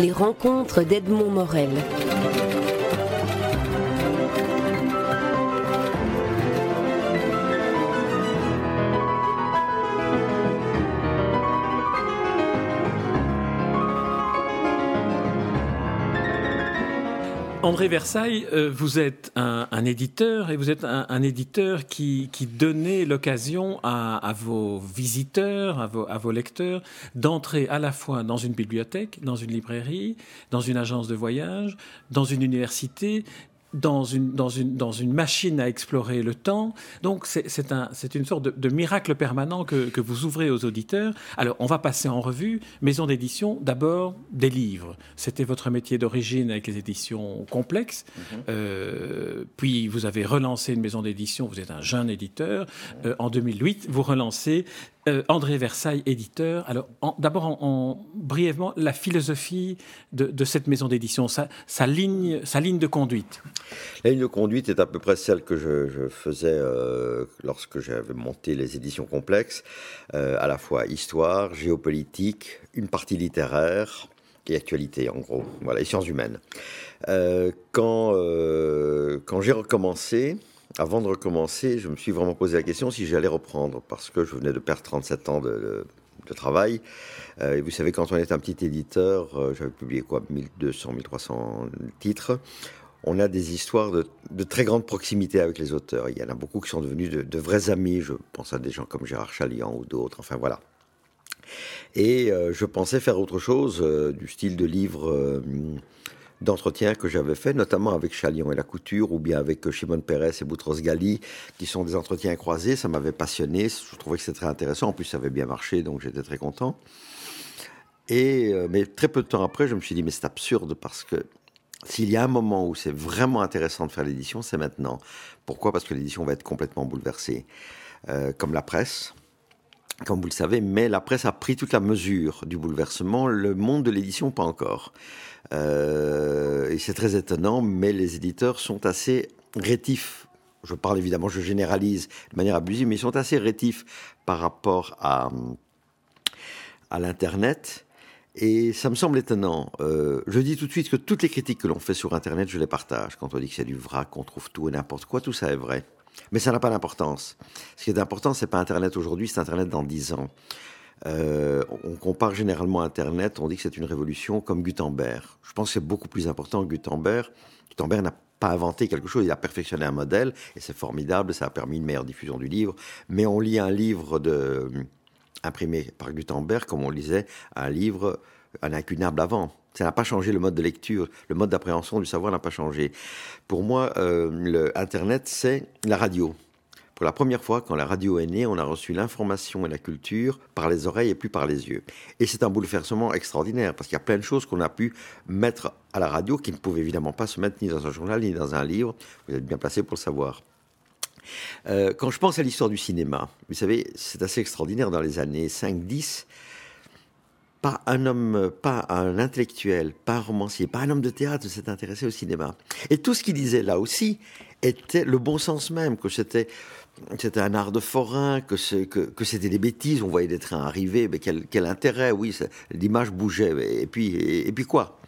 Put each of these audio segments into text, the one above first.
Les rencontres d'Edmond Morel. André Versailles, euh, vous êtes un, éditeur et vous êtes un, éditeur qui, donnait l'occasion à, vos visiteurs, à vos lecteurs, d'entrer à la fois dans une bibliothèque, dans une librairie, dans une agence de voyage, dans une université, dans une, dans, une, dans une machine à explorer le temps. Donc c'est un, une sorte de, miracle permanent que, que, vous ouvrez aux auditeurs. Alors on va passer en revue. Maison d'édition, d'abord des livres. C'était votre métier d'origine avec les éditions complexes. Mhm. euh, puis vous avez relancé une maison d'édition, vous êtes un jeune éditeur. Euh, en 2008, vous relancez euh, André Versailles, éditeur. Alors, d'abord, en, brièvement, la philosophie de, cette maison d'édition, sa, ligne, sa ligne de conduite. La ligne de conduite est à peu près celle que je, faisais euh, lorsque j'avais monté les éditions complexes, euh, à la fois histoire, géopolitique, une partie littéraire et actualité, en gros, voilà, les sciences humaines. quand quand j'ai recommencé, avant de recommencer, je me suis vraiment posé la question si j'allais reprendre, parce que je venais de perdre 37 ans de, travail. Euh, et vous savez, quand on est un petit éditeur, euh, j'avais publié quoi 1200, 1300 titres. On a des histoires de, très grande proximité avec les auteurs. Il y en a beaucoup qui sont devenus de, vrais amis. Je pense à des gens comme Gérard Chalian ou d'autres. Enfin voilà. Et euh, je pensais faire autre chose, du style de livre d'entretiens que j'avais fait, notamment avec Chalion et la Couture, ou bien avec Shimon Peres et Boutros Gali, qui sont des entretiens croisés. Ça m'avait passionné, je trouvais que c'était très intéressant. En plus, ça avait bien marché, donc j'étais très content. Et, euh, mais très peu de temps après, je me suis dit, mais c'est absurde parce que s'il y a un moment où c'est vraiment intéressant de faire l'édition, c'est maintenant. Pourquoi? Parce que l'édition va être complètement bouleversée. Euh, comme la presse, comme vous le savez, mais la presse a pris toute la mesure du bouleversement, le monde de l'édition pas encore. Euh, et c'est très étonnant, mais les éditeurs sont assez rétifs. Je parle évidemment, je généralise de manière abusive, mais ils sont assez rétifs par rapport à, à l'Internet. Et ça me semble étonnant. Euh, je dis tout de suite que toutes les critiques que l'on fait sur Internet, je les partage. Quand on dit que c'est du vrac, qu'on trouve tout et n'importe quoi, tout ça est vrai. Mais ça n'a pas d'importance. Ce qui est important, c'est pas Internet aujourd'hui, c'est Internet dans dix ans. Euh, on compare généralement Internet, on dit que c'est une révolution comme Gutenberg. Je pense que c'est beaucoup plus important que Gutenberg. Gutenberg n'a pas inventé quelque chose, il a perfectionné un modèle, et c'est formidable, ça a permis une meilleure diffusion du livre. Mais on lit un livre imprimé par Gutenberg comme on lisait un livre, un incunable avant. Ça n'a pas changé le mode de lecture, le mode d'appréhension du savoir n'a pas changé. Pour moi, euh, Internet, c'est la radio. Pour la première fois, quand la radio est née, on a reçu l'information et la culture par les oreilles et plus par les yeux. Et c'est un bouleversement extraordinaire, parce qu'il y a plein de choses qu'on a pu mettre à la radio qui ne pouvaient évidemment pas se mettre ni dans un journal ni dans un livre. Vous êtes bien placé pour le savoir. Euh, quand je pense à l'histoire du cinéma, vous savez, c'est assez extraordinaire dans les années 5-10 pas un homme, pas un intellectuel, pas un romancier, pas un homme de théâtre s'est intéressé au cinéma. Et tout ce qu'il disait là aussi était le bon sens même, que c'était c'était un art de forain, que, c'était des bêtises, on voyait des trains arriver, mais quel, quel intérêt, oui, l'image bougeait, et puis, et puis quoi?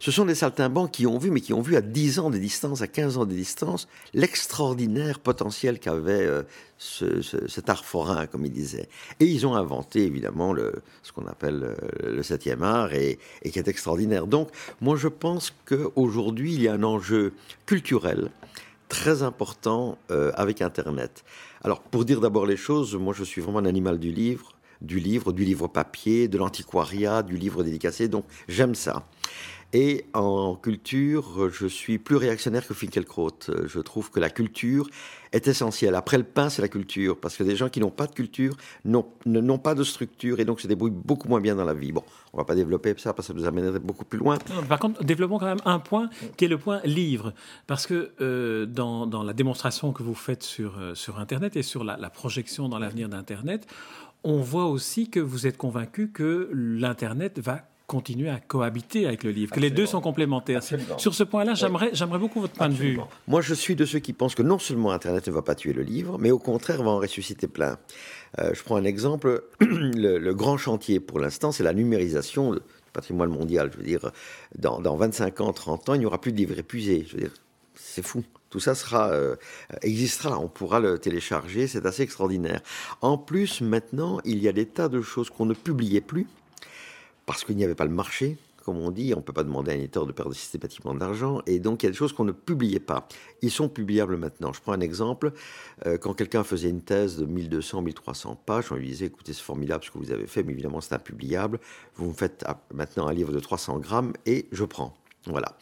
Ce sont des saltimbanques qui ont vu, mais qui ont vu à 10 ans de distance, à 15 ans de distance, l'extraordinaire potentiel qu'avait euh, cet art forain, comme il disait. Et ils ont inventé, évidemment, ce qu'on appelle euh, le, septième art, et, qui est extraordinaire. Donc, moi, je pense qu'aujourd'hui, il y a un enjeu culturel très important euh, avec Internet. Alors, pour dire d'abord les choses, moi, je suis vraiment un animal du livre du livre, du livre papier, de l'antiquariat, du livre dédicacé. Donc j'aime ça. Et en culture, je suis plus réactionnaire que Finkielkraut. Je trouve que la culture est essentielle. Après le pain, c'est la culture. Parce que des gens qui n'ont pas de culture n'ont pas de structure et donc se débrouillent beaucoup moins bien dans la vie. Bon, on va pas développer ça parce que ça nous amènerait beaucoup plus loin. par contre, développons quand même un point qui est le point livre. Parce que euh, dans, la démonstration que vous faites sur, euh, sur Internet et sur la, la projection dans l'avenir d'Internet, on voit aussi que vous êtes convaincu que l'Internet va continuer à cohabiter avec le livre, que les deux sont complémentaires. Sur ce point-là, j'aimerais, j'aimerais beaucoup votre point de vue. Moi, je suis de ceux qui pensent que non seulement Internet ne va pas tuer le livre, mais au contraire va en ressusciter plein. Euh, je prends un exemple. Le, grand chantier pour l'instant, c'est la numérisation patrimoine mondial. Je veux dire, dans, dans 25 ans, 30 ans, il n'y aura plus de livres épuisés. Je veux dire, c'est fou. Tout ça sera, euh, existera, on pourra le télécharger, c'est assez extraordinaire. En plus, maintenant, il y a des tas de choses qu'on ne publiait plus, parce qu'il n'y avait pas le marché, comme on dit, on ne peut pas demander à un éditeur de perdre systématiquement de l'argent, et donc il y a des choses qu'on ne publiait pas. Ils sont publiables maintenant. Je prends un exemple, euh, quand quelqu'un faisait une thèse de 1200, 1300 pages, on lui disait, écoutez, c'est formidable ce que vous avez fait, mais évidemment c'est impubliable, vous me faites ah, maintenant un livre de 300 grammes, et je prends. Voilà.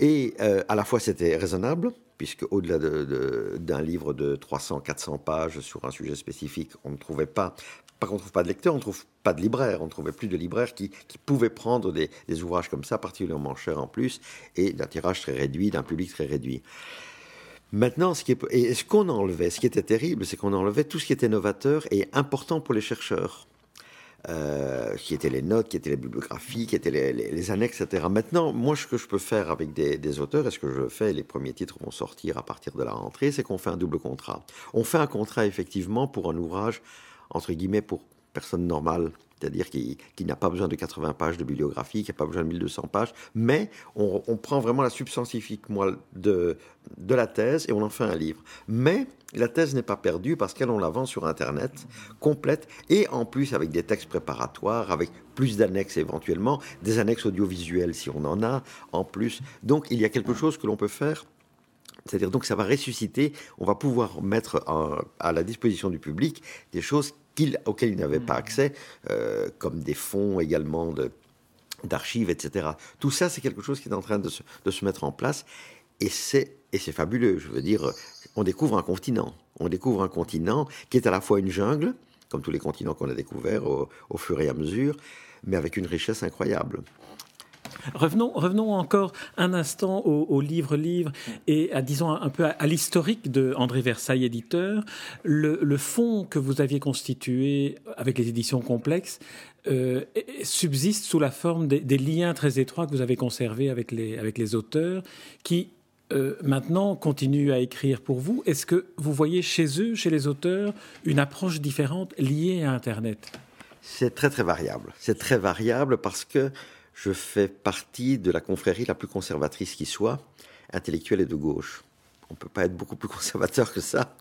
Et euh, à la fois c'était raisonnable, puisque au-delà d'un livre de 300-400 pages sur un sujet spécifique, on ne trouvait pas, pas qu'on ne trouve pas de lecteur, on ne trouve pas de libraire, on ne trouvait plus de libraires qui, pouvaient prendre des, ouvrages comme ça, particulièrement chers en plus, et d'un tirage très réduit, d'un public très réduit. Maintenant, ce qui est, ce qu'on enlevait, ce qui était terrible, c'est qu'on enlevait tout ce qui était novateur et important pour les chercheurs. Euh, qui étaient les notes, qui étaient les bibliographies, qui étaient les, annexes, etc. Maintenant, moi, ce que je peux faire avec des, auteurs, et ce que je fais, les premiers titres vont sortir à partir de la rentrée, c'est qu'on fait un double contrat. On fait un contrat, effectivement, pour un ouvrage, entre guillemets, pour personne normale, c'est-à-dire qui, n'a pas besoin de 80 pages de bibliographie, qui n'a pas besoin de 1200 pages, mais on, prend vraiment la substantifique de, de la thèse et on en fait un livre. Mais la thèse n'est pas perdue parce qu'elle, on la vend sur Internet, complète, et en plus avec des textes préparatoires, avec plus d'annexes éventuellement, des annexes audiovisuelles si on en a, en plus. Donc il y a quelque chose que l'on peut faire c'est-à-dire donc ça va ressusciter, on va pouvoir mettre à la disposition du public des choses auxquels ils n'avaient pas mmh. accès, euh, comme des fonds également d'archives, etc. Tout ça, c'est quelque chose qui est en train de se, mettre en place, et c'est fabuleux. Je veux dire, on découvre un continent. On découvre un continent qui est à la fois une jungle, comme tous les continents qu'on a découverts au, fur et à mesure, mais avec une richesse incroyable. Revenons, revenons encore un instant au, livre-livre et à, disons, un peu à, l'historique de André Versailles, éditeur. Le, le fonds que vous aviez constitué avec les éditions complexes euh, subsiste sous la forme des, liens très étroits que vous avez conservés avec les, avec les auteurs qui euh, maintenant continuent à écrire pour vous. Est-ce que vous voyez chez eux, chez les auteurs, une approche différente liée à Internet? C'est très très variable. C'est très variable parce que je fais partie de la confrérie la plus conservatrice qui soit, intellectuelle et de gauche. On ne peut pas être beaucoup plus conservateur que ça.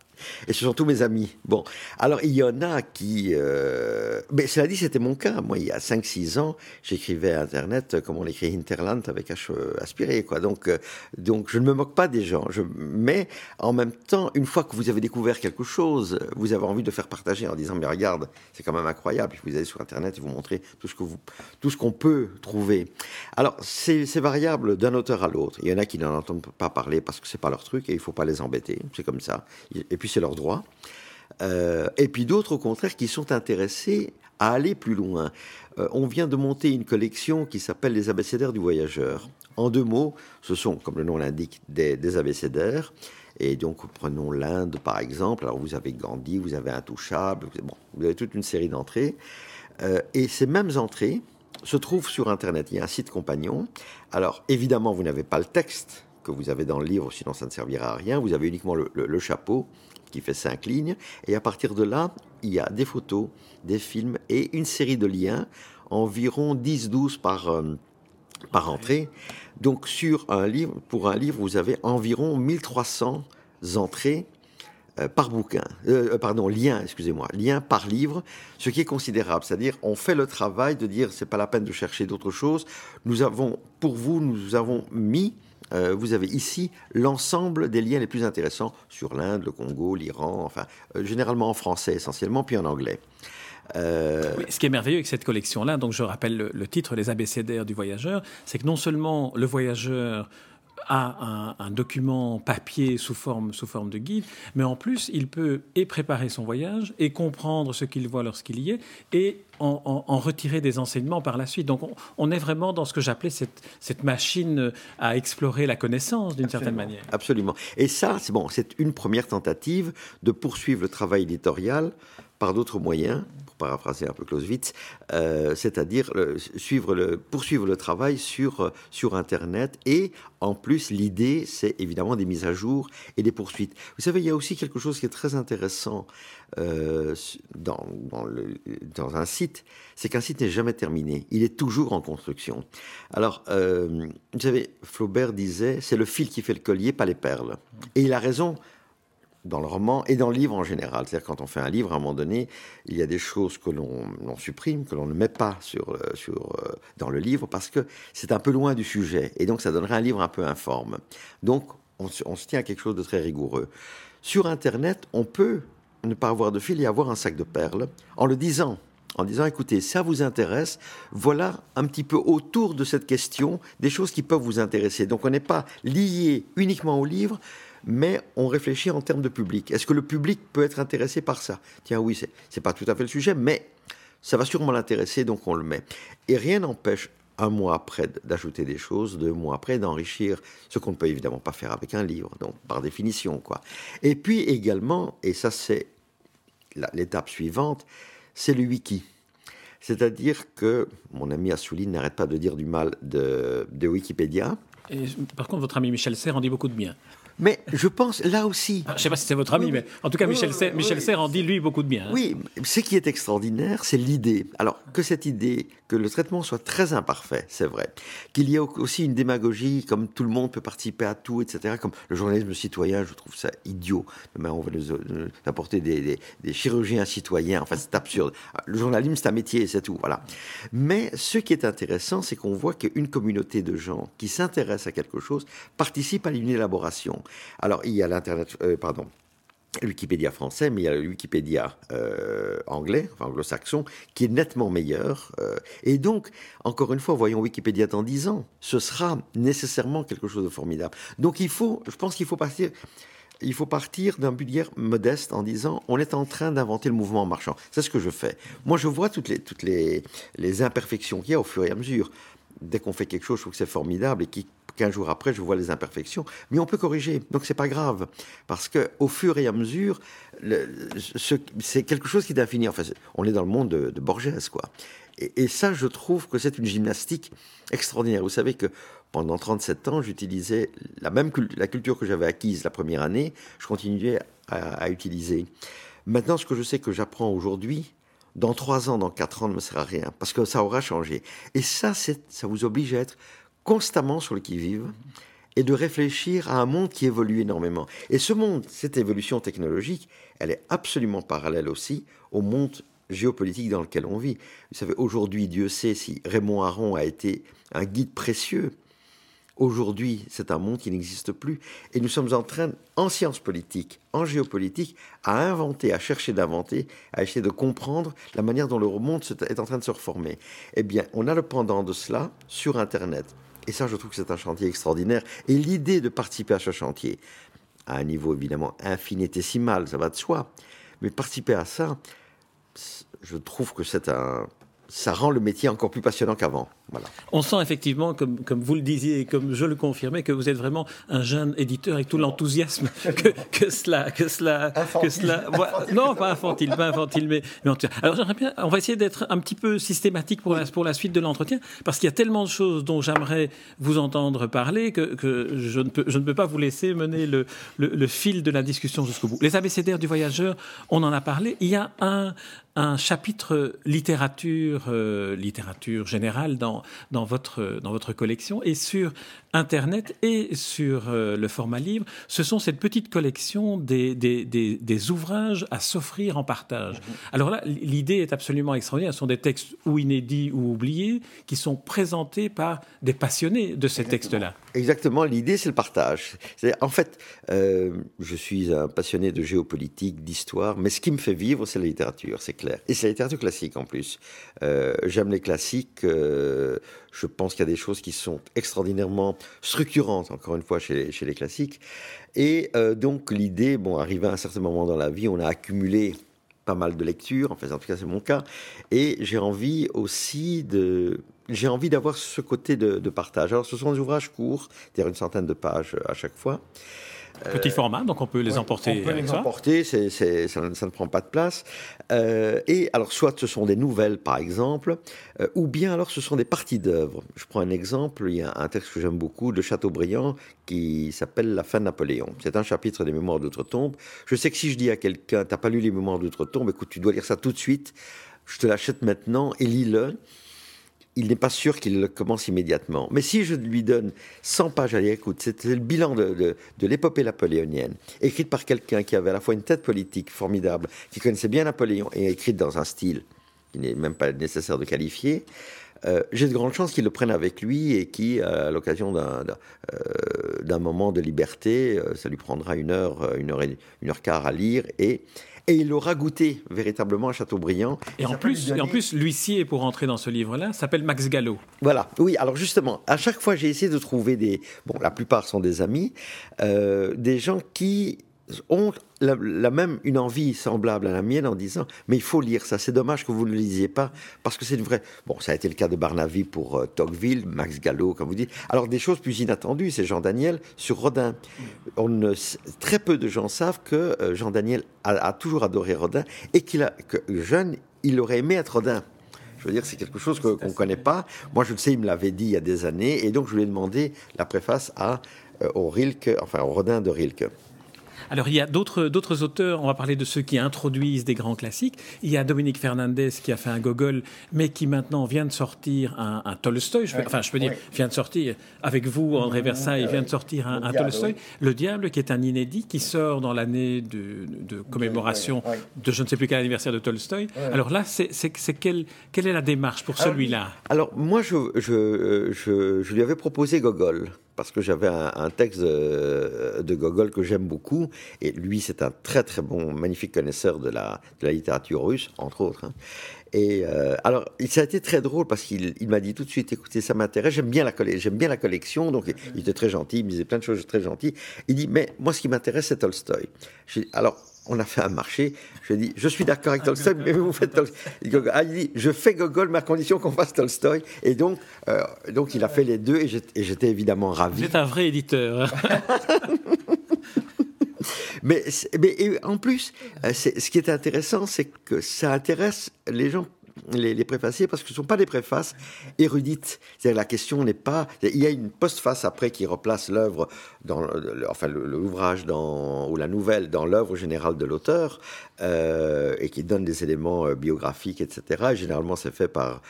Et ce sont tous mes amis. Bon, alors il y en a qui... Euh... Mais cela dit, c'était mon cas. Moi, il y a 5-6 ans, j'écrivais à Internet comme on écrit Hinterland avec H euh, aspiré. Quoi. Donc, euh, donc je ne me moque pas des gens. Mais en même temps, une fois que vous avez découvert quelque chose, vous avez envie de faire partager en disant, mais regarde, c'est quand même incroyable. Puis vous allez sur Internet et vous montrez tout ce que vous, tout ce qu'on peut trouver. Alors, c'est variable d'un auteur à l'autre. Il y en a qui n'en entendent pas parler parce que c'est pas leur truc et il faut pas les embêter. C'est comme ça. Et puis c'est leur droit. Euh, et puis d'autres, au contraire, qui sont intéressés à aller plus loin. Euh, on vient de monter une collection qui s'appelle les abécédaires du voyageur. En deux mots, ce sont, comme le nom l'indique, des, des abécédaires. Et donc, prenons l'Inde, par exemple. Alors, vous avez Gandhi, vous avez Intouchable, bon, vous avez toute une série d'entrées. Euh, et ces mêmes entrées se trouvent sur Internet. Il y a un site compagnon. Alors, évidemment, vous n'avez pas le texte que vous avez dans le livre, sinon ça ne servira à rien. Vous avez uniquement le, chapeau qui fait cinq lignes. Et à partir de là, il y a des photos, des films et une série de liens, environ 10-12 par, euh, par entrée. Donc sur un livre, pour un livre, vous avez environ 1300 entrées euh, par bouquin, euh, pardon, lien, excusez-moi, lien par livre, ce qui est considérable. C'est-à-dire, on fait le travail de dire, c'est pas la peine de chercher d'autres choses. Nous avons, pour vous, nous avons mis euh, vous avez ici l'ensemble des liens les plus intéressants sur l'Inde, le Congo, l'Iran, enfin, euh, généralement en français essentiellement, puis en anglais. Euh, ce qui est merveilleux avec cette collection-là, donc je rappelle le, titre, Les abécédaires du voyageur, c'est que non seulement le voyageur a un, document papier sous forme, sous forme de guide, mais en plus, il peut et préparer son voyage et comprendre ce qu'il voit lorsqu'il y est et en, retirer des enseignements par la suite. Donc, on, est vraiment dans ce que j'appelais cette, cette, machine à explorer la connaissance d'une certaine manière. Absolument. Et ça, c'est bon, c'est une première tentative de poursuivre le travail éditorial par d'autres moyens, pour paraphraser un peu Clausewitz, euh, c'est-à-dire suivre le, poursuivre le travail sur, euh, sur Internet. Et en plus, l'idée, c'est évidemment des mises à jour et des poursuites. Vous savez, il y a aussi quelque chose qui est très intéressant euh, dans, un site, c'est qu'un site n'est jamais terminé. Il est toujours en construction. Alors, euh, vous savez, Flaubert disait, c'est le fil qui fait le collier, pas les perles. Et il a raison dans le roman et dans le livre en général. C'est-à-dire quand on fait un livre, à un moment donné, il y a des choses que l'on supprime, que l'on ne met pas euh, dans le livre parce que c'est un peu loin du sujet. Et donc ça donnerait un livre un peu informe. Donc on, on se tient à quelque chose de très rigoureux. Sur Internet, on peut ne pas avoir de fil et avoir un sac de perles en le disant en disant écoutez, ça vous intéresse, voilà un petit peu autour de cette question des choses qui peuvent vous intéresser. Donc on n'est pas lié uniquement au livre, mais on réfléchit en termes de public. Est-ce que le public peut être intéressé par ça? Tiens, oui, c'est n'est pas tout à fait le sujet, mais ça va sûrement l'intéresser, donc on le met. Et rien n'empêche un mois après d'ajouter des choses, deux mois après d'enrichir ce qu'on ne peut évidemment pas faire avec un livre, donc par définition quoi. Et puis également, et ça c'est l'étape suivante, c'est le wiki. C'est-à-dire que mon ami Assouline n'arrête pas de dire du mal de, de Wikipédia. Et, par contre, votre ami Michel Serres en dit beaucoup de bien. Mais je pense, là aussi. Ah, je ne sais pas si c'est votre ami, mais en tout cas, Michel, Serres, Michel Serres en dit, lui, beaucoup de bien. Hein. Oui, ce qui est extraordinaire, c'est l'idée. Alors, que cette idée, que le traitement soit très imparfait, c'est vrai. Qu'il y ait aussi une démagogie, comme tout le monde peut participer à tout, etc. Comme le journalisme citoyen, je trouve ça idiot. Mais on va nous, apporter des, chirurgiens citoyens. Enfin, c'est absurde. Le journalisme, c'est un métier, c'est tout. Voilà. Mais ce qui est intéressant, c'est qu'on voit qu'une communauté de gens qui s'intéressent à quelque chose participe à une élaboration. Alors, il y a l'Internet, euh, pardon, Wikipédia français, mais il y a le Wikipédia euh, anglais, enfin anglo-saxon, qui est nettement meilleur. Euh, et donc, encore une fois, voyons Wikipédia dans 10 ans, ce sera nécessairement quelque chose de formidable. Donc, il faut, je pense qu'il faut partir. Il faut partir d'un budget modeste en disant on est en train d'inventer le mouvement en marchant. C'est ce que je fais. Moi, je vois toutes les, les imperfections qu'il y a au fur et à mesure. Dès qu'on fait quelque chose, je trouve que c'est formidable et qui qu'un jour après, je vois les imperfections. Mais on peut corriger, donc c'est pas grave. Parce que au fur et à mesure, c'est quelque chose qui est infini. Enfin, on est dans le monde de, Borges, quoi. Et, ça, je trouve que c'est une gymnastique extraordinaire. Vous savez que pendant 37 ans, j'utilisais la même la culture que j'avais acquise la première année, je continuais à, à utiliser. Maintenant, ce que je sais que j'apprends aujourd'hui, dans trois ans, dans quatre ans, ne me sert à rien, parce que ça aura changé. Et ça, ça vous oblige à être constamment sur le qui-vive et de réfléchir à un monde qui évolue énormément. Et ce monde, cette évolution technologique, elle est absolument parallèle aussi au monde géopolitique dans lequel on vit. Vous savez, aujourd'hui, Dieu sait si Raymond Aron a été un guide précieux Aujourd'hui, c'est un monde qui n'existe plus. Et nous sommes en train, en sciences politiques, en géopolitique, à inventer, à chercher d'inventer, à essayer de comprendre la manière dont le monde est en train de se reformer. Eh bien, on a le pendant de cela sur Internet. Et ça, je trouve que c'est un chantier extraordinaire. Et l'idée de participer à ce chantier, à un niveau évidemment infinitésimal, ça va de soi, mais participer à ça, je trouve que c'est un, ça rend le métier encore plus passionnant qu'avant. Voilà. On sent effectivement, comme, comme, vous le disiez et comme je le confirmais, que vous êtes vraiment un jeune éditeur avec tout l'enthousiasme que, que, cela, que cela, que cela. Non, pas infantile, pas infantile, mais, mais Alors j'aimerais bien, on va essayer d'être un petit peu systématique pour la, pour la suite de l'entretien, parce qu'il y a tellement de choses dont j'aimerais vous entendre parler que, que, je, ne peux, je ne peux pas vous laisser mener le, le, le fil de la discussion jusqu'au bout. Les abécédaires du voyageur, on en a parlé. Il y a un, un chapitre littérature, euh, littérature générale dans, votre collection. Et sur Internet et sur euh, le format livre, ce sont cette petite collection des, des, des, ouvrages à s'offrir en partage. Alors là, l'idée est absolument extraordinaire. Ce sont des textes ou inédits ou oubliés qui sont présentés par des passionnés de ces textes-là. Exactement, l'idée c'est le partage. En fait, euh, je suis un passionné de géopolitique, d'histoire, mais ce qui me fait vivre, c'est la littérature, c'est clair. Et c'est la littérature classique en plus. Euh, j'aime les classiques, euh, je pense qu'il y a des choses qui sont extraordinairement structurantes, encore une fois, chez les, classiques. Et donc l'idée, bon, arrivé à un certain moment dans la vie, on a accumulé pas mal de lectures, en fait, en tout cas c'est mon cas, et j'ai envie aussi de j'ai envie d'avoir ce côté de, partage. Alors, ce sont des ouvrages courts, c'est-à-dire une centaine de pages à chaque fois. Petit format, donc on peut les emporter. On peut les emporter, ça, ça, ne prend pas de place. et alors, soit ce sont des nouvelles, par exemple, ou bien alors ce sont des parties d'œuvres. Je prends un exemple, il y a un texte que j'aime beaucoup de Chateaubriand qui s'appelle La fin de Napoléon. C'est un chapitre des Mémoires d'outre-tombe. Je sais que si je dis à quelqu'un, t'as pas lu les Mémoires d'outre-tombe, écoute, tu dois lire ça tout de suite, je te l'achète maintenant et lis-le il n'est pas sûr qu'il le commence immédiatement. Mais si je lui donne 100 pages à lire, écoute, c'était le bilan de, l'épopée napoléonienne, écrite par quelqu'un qui avait à la fois une tête politique formidable, qui connaissait bien Napoléon, et écrite dans un style qui n'est même pas nécessaire de qualifier, euh, j'ai de grandes chances qu'il le prenne avec lui et qui, à l'occasion d'un euh, moment de liberté, euh, ça lui prendra une heure, une heure, et, une heure quart à lire et et il aura goûté véritablement à Chateaubriand. Et, en plus, et en plus, l'huissier pour entrer dans ce livre-là s'appelle Max Gallo. Voilà, oui. Alors justement, à chaque fois, j'ai essayé de trouver des, bon, la plupart sont des amis, des gens qui ont la, même une envie semblable à la mienne en disant mais il faut lire ça c'est dommage que vous ne le lisiez pas parce que c'est une vraie bon ça a été le cas de Barnaby pour euh, Tocqueville Max Gallo comme vous dites. Alors des choses plus inattendues c'est Jean Daniel sur Rodin. On ne, très peu de gens savent que euh, Jean Daniel a, toujours adoré Rodin et qu'il a que jeune il aurait aimé être Rodin. Je veux dire, c'est quelque chose qu'on ne connaît pas. Moi, je le sais, il me l'avait dit il y a des années, et donc je lui ai demandé la préface à, euh, au Rilke, enfin au Rodin de Rilke. Alors il y a d'autres auteurs, on va parler de ceux qui introduisent des grands classiques. Il y a Dominique Fernandez qui a fait un Gogol, mais qui maintenant vient de sortir un, Tolstoy. enfin, je peux dire, vient de sortir avec vous, André Versailles, vient de sortir un, Tolstoy. Le Diable, qui est un inédit, qui sort dans l'année de, commémoration de je ne sais plus quel anniversaire de Tolstoy. Alors là, c'est quelle, quelle est la démarche pour celui-là? Alors moi, je, je, je lui avais proposé Gogol parce que j'avais un, texte de, Gogol que j'aime beaucoup, et lui c'est un très très bon, magnifique connaisseur de la, de la littérature russe, entre autres. Hein. Et euh, alors, ça a été très drôle parce qu'il m'a dit tout de suite, écoutez, ça m'intéresse, j'aime bien la bien la collection, donc il était très gentil, il me disait plein de choses très gentilles. Il dit, mais moi, ce qui m'intéresse, c'est Tolstoy. alors, on a fait un marché. Je lui ai dit, je suis d'accord avec Tolstoy, mais vous faites Tolstoy. Il dit, je fais Gogol, mais à condition qu'on fasse Tolstoy. Et donc, euh, donc il a fait les deux, et j'étais évidemment ravi. Vous êtes un vrai éditeur. mais, mais en plus, euh, ce qui est intéressant, c'est que ça intéresse les gens les, les, préfaciers parce que ce ne sont pas des préfaces érudites. C'est-à-dire la question n'est pas. Il y a une postface après qui replace l'œuvre, dans, enfin l'ouvrage dans, ou la nouvelle dans l'œuvre générale de l'auteur euh, et qui donne des éléments euh, biographiques, etc. généralement, c'est fait par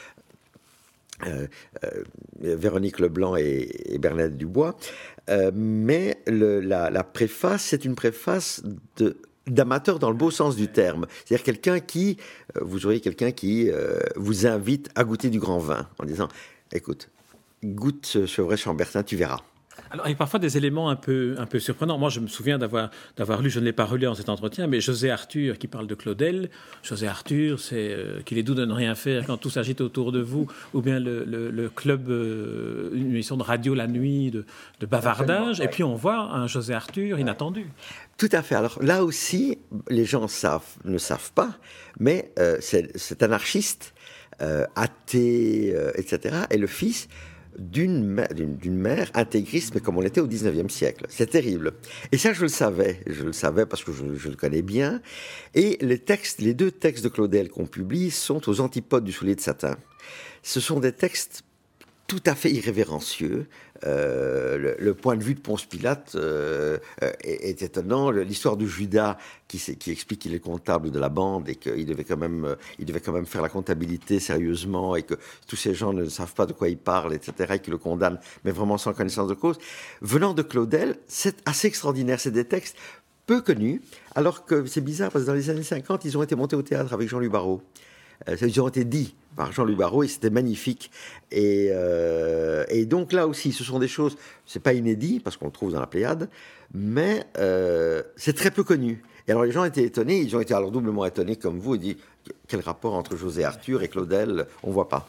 euh, Véronique Leblanc et, Bernadette Dubois. mais la, la, préface, c'est une préface de, d'amateur dans le beau sens du terme. C'est-à-dire quelqu'un qui, euh, vous auriez quelqu'un qui euh, vous invite à goûter du grand vin en disant, écoute, goûte ce, vrai Chambertin, tu verras. Alors, il y a parfois des éléments un peu, un peu surprenants. Moi, je me souviens d'avoir, d'avoir lu, je ne l'ai pas relu en cet entretien, mais José Arthur qui parle de Claudel. José Arthur, c'est euh, qu'il est doux de ne rien faire quand tout s'agite autour de vous, ou bien le, le, club, une émission de radio la nuit de, de bavardage. Et puis on voit un José Arthur inattendu. Tout à fait. Alors là aussi, les gens savent, ne savent pas, mais euh, c'est anarchiste, euh, athée, euh, etc. Et le fils d'une mère, intégriste, mais comme on l'était au 19e siècle. C'est terrible. Et ça, je le savais. Je le savais parce que je, je, le connais bien. Et les textes, les deux textes de Claudel qu'on publie sont aux antipodes du soulier de satin. Ce sont des textes tout à fait irrévérencieux. Euh, le, point de vue de Ponce Pilate euh, est, étonnant. L'histoire de Judas qui, explique qu'il est comptable de la bande et qu'il devait quand même, il devait quand même faire la comptabilité sérieusement et que tous ces gens ne savent pas de quoi ils parlent, etc. et qui le condamnent, mais vraiment sans connaissance de cause. Venant de Claudel, c'est assez extraordinaire. C'est des textes peu connus, alors que c'est bizarre parce que dans les années 50, ils ont été montés au théâtre avec Jean-Louis Barrault. Euh, ils ont été dit par Jean-Louis Barrault et c'était magnifique. Et, euh, et, donc là aussi, ce sont des choses, c'est pas inédit parce qu'on le trouve dans la Pléiade, mais euh, c'est très peu connu. Et alors les gens étaient étonnés, ils ont été alors doublement étonnés comme vous et dit quel rapport entre José Arthur et Claudel, on voit pas.